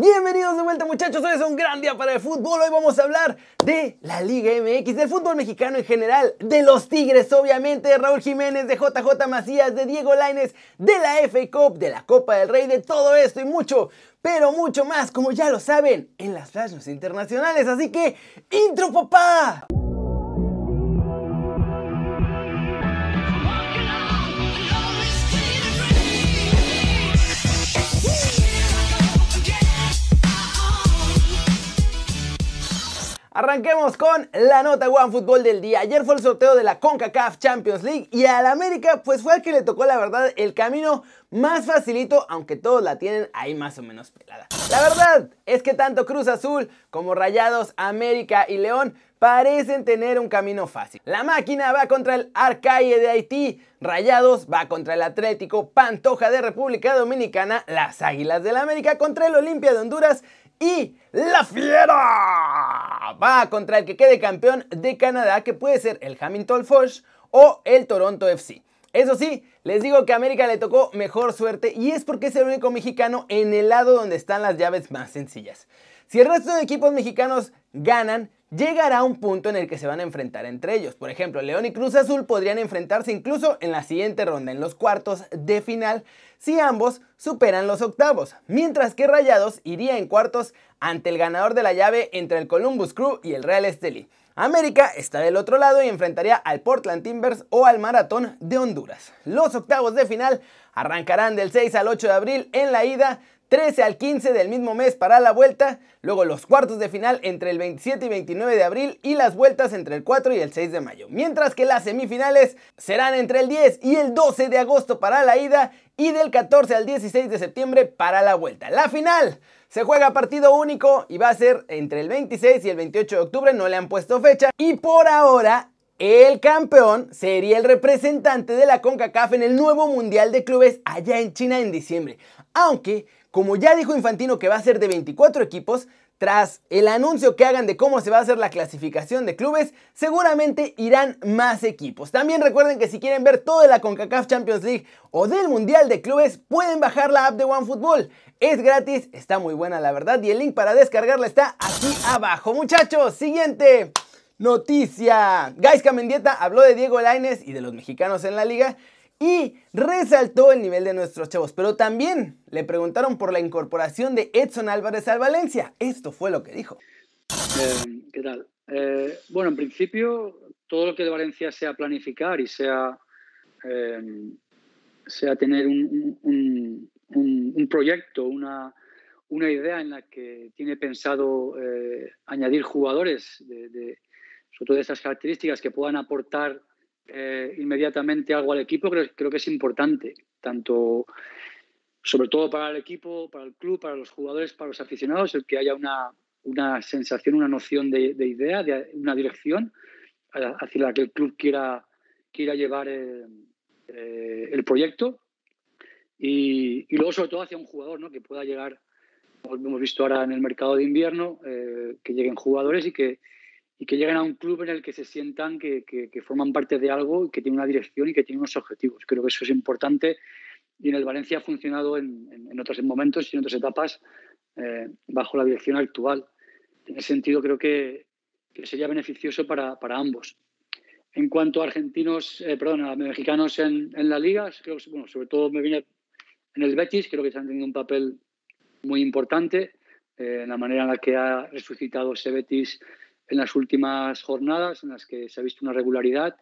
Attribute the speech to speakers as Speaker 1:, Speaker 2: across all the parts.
Speaker 1: Bienvenidos de vuelta muchachos, hoy es un gran día para el fútbol, hoy vamos a hablar de la Liga MX, del fútbol mexicano en general, de los Tigres obviamente, de Raúl Jiménez, de JJ Macías, de Diego Laines, de la FA Cup, de la Copa del Rey, de todo esto y mucho, pero mucho más, como ya lo saben, en las flashes internacionales, así que intro papá. Arranquemos con la nota One Fútbol del día. Ayer fue el sorteo de la CONCACAF Champions League y al América pues fue el que le tocó la verdad el camino más facilito, aunque todos la tienen ahí más o menos pelada. La verdad es que tanto Cruz Azul como Rayados, América y León parecen tener un camino fácil. La máquina va contra el Arcaye de Haití, Rayados va contra el Atlético, Pantoja de República Dominicana, las Águilas del América contra el Olimpia de Honduras y la Fiera va contra el que quede campeón de Canadá, que puede ser el Hamilton Foch o el Toronto FC. Eso sí, les digo que a América le tocó mejor suerte y es porque es el único mexicano en el lado donde están las llaves más sencillas. Si el resto de equipos mexicanos ganan, llegará un punto en el que se van a enfrentar entre ellos. Por ejemplo, León y Cruz Azul podrían enfrentarse incluso en la siguiente ronda, en los cuartos de final, si ambos superan los octavos, mientras que Rayados iría en cuartos ante el ganador de la llave entre el Columbus Crew y el Real Esteli. América está del otro lado y enfrentaría al Portland Timbers o al Maratón de Honduras. Los octavos de final arrancarán del 6 al 8 de abril en la ida, 13 al 15 del mismo mes para la vuelta, luego los cuartos de final entre el 27 y 29 de abril y las vueltas entre el 4 y el 6 de mayo, mientras que las semifinales serán entre el 10 y el 12 de agosto para la ida y del 14 al 16 de septiembre para la vuelta. La final se juega partido único y va a ser entre el 26 y el 28 de octubre, no le han puesto fecha y por ahora el campeón sería el representante de la CONCACAF en el nuevo Mundial de Clubes allá en China en diciembre. Aunque como ya dijo Infantino que va a ser de 24 equipos, tras el anuncio que hagan de cómo se va a hacer la clasificación de clubes, seguramente irán más equipos. También recuerden que si quieren ver todo de la CONCACAF Champions League o del Mundial de Clubes, pueden bajar la app de OneFootball. Es gratis, está muy buena la verdad y el link para descargarla está aquí abajo. Muchachos, siguiente noticia. Gaisca Mendieta habló de Diego Laines y de los mexicanos en la liga y resaltó el nivel de nuestros chavos, pero también le preguntaron por la incorporación de Edson Álvarez al Valencia. Esto fue lo que dijo.
Speaker 2: Eh, ¿Qué tal? Eh, bueno, en principio, todo lo que de Valencia sea planificar y sea, eh, sea tener un, proyecto, una, idea en la que tiene pensado añadir jugadores de, sobre todo de esas características que puedan aportar eh, inmediatamente algo al equipo, creo, que es importante, tanto sobre todo para el equipo, para el club, para los jugadores, para los aficionados, el que haya una, una sensación, una noción de, idea, de una dirección hacia la que el club quiera, quiera llevar eh, eh, el proyecto y, y, luego sobre todo hacia un jugador ¿no? que pueda llegar, como hemos visto ahora en el mercado de invierno, que lleguen jugadores y que, y que lleguen a un club en el que se sientan que, que, forman parte de algo que tiene una dirección y que tiene unos objetivos. Creo que eso es importante y en el Valencia ha funcionado en, en, otros momentos y en otras etapas eh, bajo la dirección actual. En ese sentido creo que, que sería beneficioso para, para, ambos. En cuanto a argentinos, eh, perdón, a mexicanos en, en, la liga, creo que, bueno, sobre todo me viene en el Betis, creo que están teniendo un papel muy importante eh, en la manera en la que ha resucitado ese Betis en las últimas jornadas en las que se ha visto una regularidad,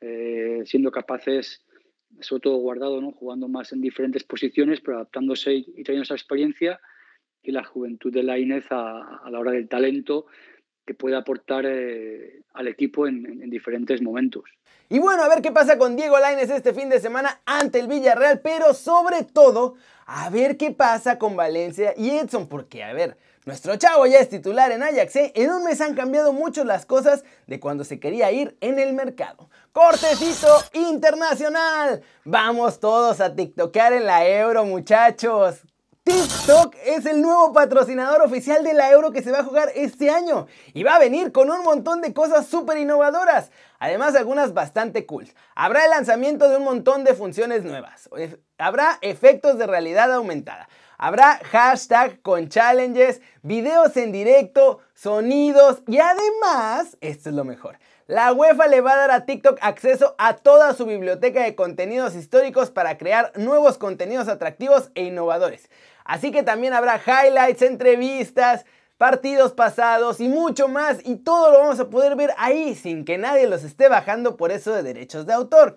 Speaker 2: eh, siendo capaces, sobre todo guardado, ¿no? jugando más en diferentes posiciones, pero adaptándose y, trayendo esa experiencia y la juventud de la Inés a, la hora del talento que puede aportar eh, al equipo en, diferentes momentos.
Speaker 1: Y bueno, a ver qué pasa con Diego Lainez este fin de semana ante el Villarreal, pero sobre todo, a ver qué pasa con Valencia y Edson, porque a ver, nuestro chavo ya es titular en Ajax. ¿eh? En un mes han cambiado mucho las cosas de cuando se quería ir en el mercado. Cortecito internacional. Vamos todos a TikTokear en la Euro, muchachos. TikTok es el nuevo patrocinador oficial de la Euro que se va a jugar este año y va a venir con un montón de cosas súper innovadoras, además algunas bastante cool. Habrá el lanzamiento de un montón de funciones nuevas, habrá efectos de realidad aumentada, Habrá hashtag con challenges, videos en directo, sonidos y además, esto es lo mejor, la UEFA le va a dar a TikTok acceso a toda su biblioteca de contenidos históricos para crear nuevos contenidos atractivos e innovadores. Así que también habrá highlights, entrevistas, partidos pasados y mucho más y todo lo vamos a poder ver ahí sin que nadie los esté bajando por eso de derechos de autor.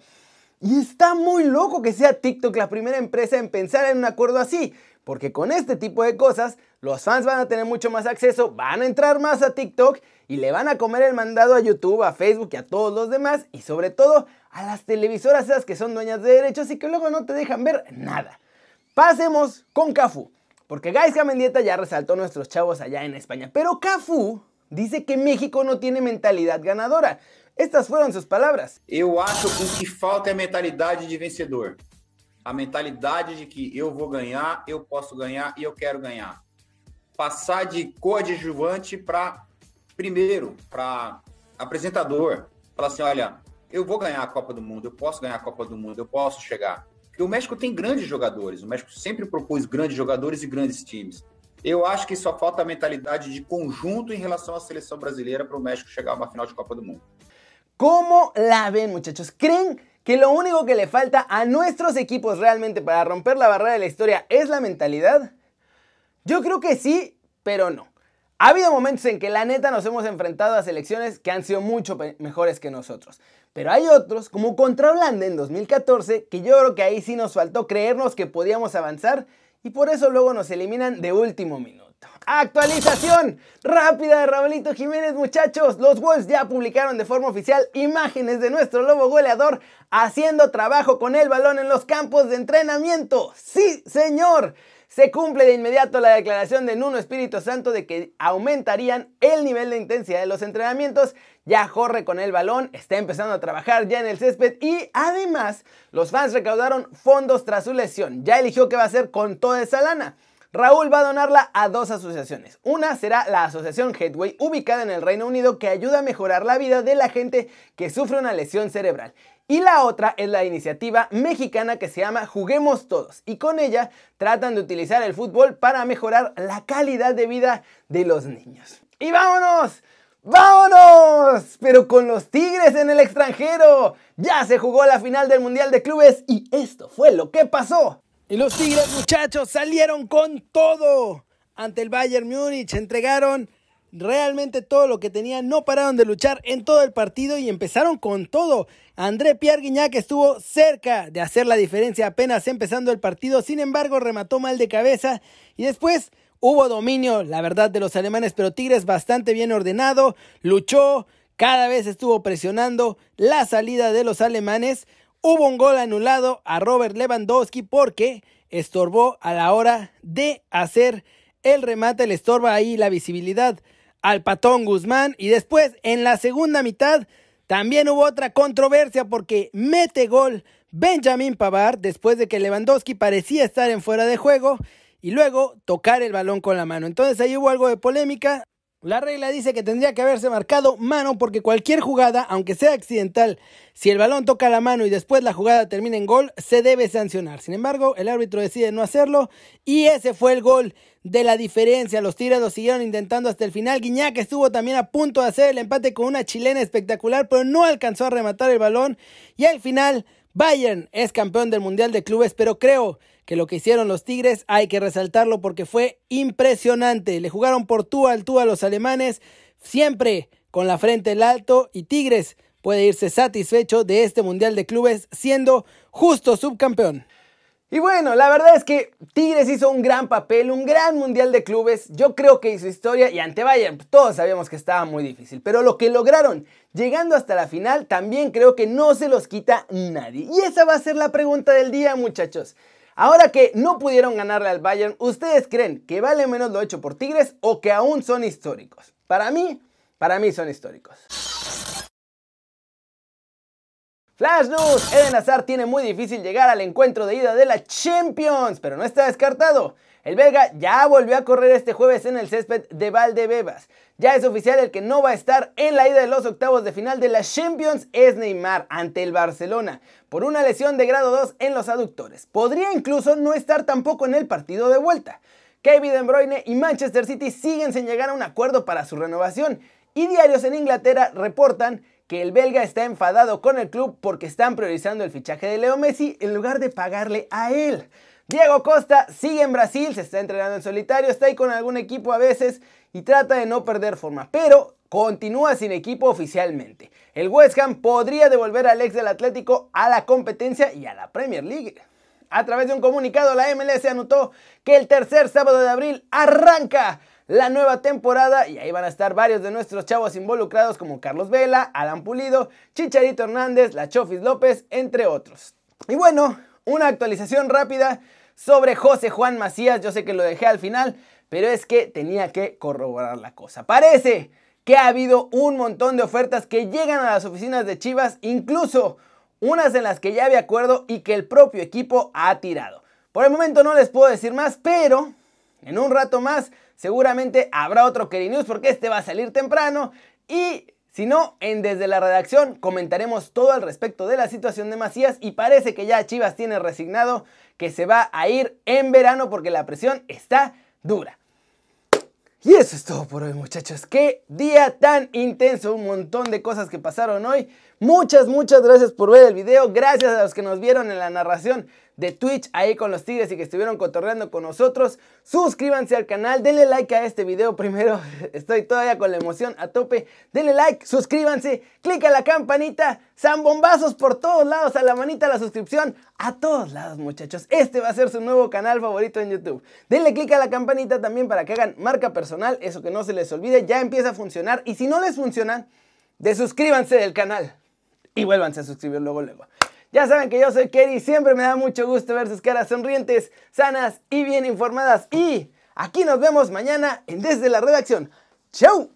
Speaker 1: Y está muy loco que sea TikTok la primera empresa en pensar en un acuerdo así, porque con este tipo de cosas los fans van a tener mucho más acceso, van a entrar más a TikTok y le van a comer el mandado a YouTube, a Facebook y a todos los demás y sobre todo a las televisoras esas que son dueñas de derechos y que luego no te dejan ver nada. Pasemos con Cafu, porque Gaisca Mendieta ya resaltó a nuestros chavos allá en España, pero Cafu dice que México no tiene mentalidad ganadora. Estas fueron sus palabras.
Speaker 3: Eu acho que o que falta é mentalidade de vencedor. A mentalidade de que eu vou ganhar, eu posso ganhar e eu quero ganhar. Passar de coadjuvante para primeiro, para apresentador. Falar assim, olha, eu vou ganhar a Copa do Mundo, eu posso ganhar a Copa do Mundo, eu posso chegar. Porque o México tem grandes jogadores, o México sempre propôs grandes jogadores e grandes times. Eu acho que só falta a mentalidade de conjunto em relação à seleção brasileira para o México chegar a uma final de Copa do Mundo.
Speaker 1: ¿Cómo la ven muchachos? ¿Creen que lo único que le falta a nuestros equipos realmente para romper la barrera de la historia es la mentalidad? Yo creo que sí, pero no. Ha habido momentos en que la neta nos hemos enfrentado a selecciones que han sido mucho mejores que nosotros. Pero hay otros, como contra Holanda en 2014, que yo creo que ahí sí nos faltó creernos que podíamos avanzar y por eso luego nos eliminan de último minuto. Actualización rápida de Raulito Jiménez, muchachos. Los Wolves ya publicaron de forma oficial imágenes de nuestro lobo goleador haciendo trabajo con el balón en los campos de entrenamiento. Sí, señor. Se cumple de inmediato la declaración de Nuno Espíritu Santo de que aumentarían el nivel de intensidad de los entrenamientos. Ya corre con el balón, está empezando a trabajar ya en el césped y además los fans recaudaron fondos tras su lesión. Ya eligió qué va a hacer con toda esa lana. Raúl va a donarla a dos asociaciones. Una será la Asociación Headway, ubicada en el Reino Unido, que ayuda a mejorar la vida de la gente que sufre una lesión cerebral. Y la otra es la iniciativa mexicana que se llama Juguemos Todos. Y con ella tratan de utilizar el fútbol para mejorar la calidad de vida de los niños. ¡Y vámonos! ¡Vámonos! Pero con los Tigres en el extranjero. Ya se jugó la final del Mundial de Clubes y esto fue lo que pasó. Y los Tigres, muchachos, salieron con todo ante el Bayern Múnich. Entregaron realmente todo lo que tenían. No pararon de luchar en todo el partido y empezaron con todo. André Pierre Guignac estuvo cerca de hacer la diferencia apenas empezando el partido. Sin embargo, remató mal de cabeza y después hubo dominio, la verdad, de los alemanes. Pero Tigres bastante bien ordenado. Luchó. Cada vez estuvo presionando la salida de los alemanes. Hubo un gol anulado a Robert Lewandowski porque estorbó a la hora de hacer el remate, le estorba ahí la visibilidad al patón Guzmán y después en la segunda mitad también hubo otra controversia porque mete gol Benjamin Pavard después de que Lewandowski parecía estar en fuera de juego y luego tocar el balón con la mano. Entonces ahí hubo algo de polémica. La regla dice que tendría que haberse marcado mano porque cualquier jugada, aunque sea accidental, si el balón toca la mano y después la jugada termina en gol, se debe sancionar. Sin embargo, el árbitro decide no hacerlo y ese fue el gol de la diferencia. Los Tigres siguieron intentando hasta el final. Guiñac estuvo también a punto de hacer el empate con una chilena espectacular, pero no alcanzó a rematar el balón y al final Bayern es campeón del Mundial de Clubes, pero creo que lo que hicieron los Tigres hay que resaltarlo porque fue impresionante. Le jugaron por tú al tú a los alemanes, siempre con la frente en alto y Tigres puede irse satisfecho de este Mundial de Clubes siendo justo subcampeón. Y bueno, la verdad es que Tigres hizo un gran papel, un gran mundial de clubes. Yo creo que hizo historia y ante Bayern todos sabíamos que estaba muy difícil. Pero lo que lograron llegando hasta la final también creo que no se los quita nadie. Y esa va a ser la pregunta del día, muchachos. Ahora que no pudieron ganarle al Bayern, ¿ustedes creen que vale menos lo hecho por Tigres o que aún son históricos? Para mí, para mí son históricos. Flash News, Eden Hazard tiene muy difícil llegar al encuentro de ida de la Champions, pero no está descartado. El belga ya volvió a correr este jueves en el césped de Valdebebas. Ya es oficial el que no va a estar en la ida de los octavos de final de la Champions es Neymar ante el Barcelona por una lesión de grado 2 en los aductores. Podría incluso no estar tampoco en el partido de vuelta. Kevin De Bruyne y Manchester City siguen sin llegar a un acuerdo para su renovación y diarios en Inglaterra reportan que el belga está enfadado con el club porque están priorizando el fichaje de Leo Messi en lugar de pagarle a él. Diego Costa sigue en Brasil, se está entrenando en solitario, está ahí con algún equipo a veces y trata de no perder forma, pero continúa sin equipo oficialmente. El West Ham podría devolver al ex del Atlético a la competencia y a la Premier League. A través de un comunicado, la MLS anotó que el tercer sábado de abril arranca la nueva temporada y ahí van a estar varios de nuestros chavos involucrados como Carlos Vela, Alan Pulido, Chicharito Hernández, La Chofis López, entre otros. Y bueno, una actualización rápida sobre José Juan Macías. Yo sé que lo dejé al final, pero es que tenía que corroborar la cosa. Parece que ha habido un montón de ofertas que llegan a las oficinas de Chivas, incluso unas en las que ya había acuerdo y que el propio equipo ha tirado. Por el momento no les puedo decir más, pero en un rato más seguramente habrá otro Kerry News porque este va a salir temprano y si no, en Desde la Redacción comentaremos todo al respecto de la situación de Macías y parece que ya Chivas tiene resignado que se va a ir en verano porque la presión está dura. Y eso es todo por hoy muchachos. Qué día tan intenso, un montón de cosas que pasaron hoy. Muchas, muchas gracias por ver el video. Gracias a los que nos vieron en la narración de Twitch ahí con los tigres y que estuvieron cotorreando con nosotros. Suscríbanse al canal, denle like a este video primero. Estoy todavía con la emoción a tope. Denle like, suscríbanse, clic a la campanita. Zambombazos por todos lados, a la manita la suscripción. A todos lados muchachos. Este va a ser su nuevo canal favorito en YouTube. Denle clic a la campanita también para que hagan marca personal. Eso que no se les olvide, ya empieza a funcionar. Y si no les funciona, desuscríbanse del canal y vuélvanse a suscribir luego, luego. Ya saben que yo soy Kerry, siempre me da mucho gusto ver sus caras sonrientes, sanas y bien informadas. Y aquí nos vemos mañana en Desde la Redacción. ¡Chao!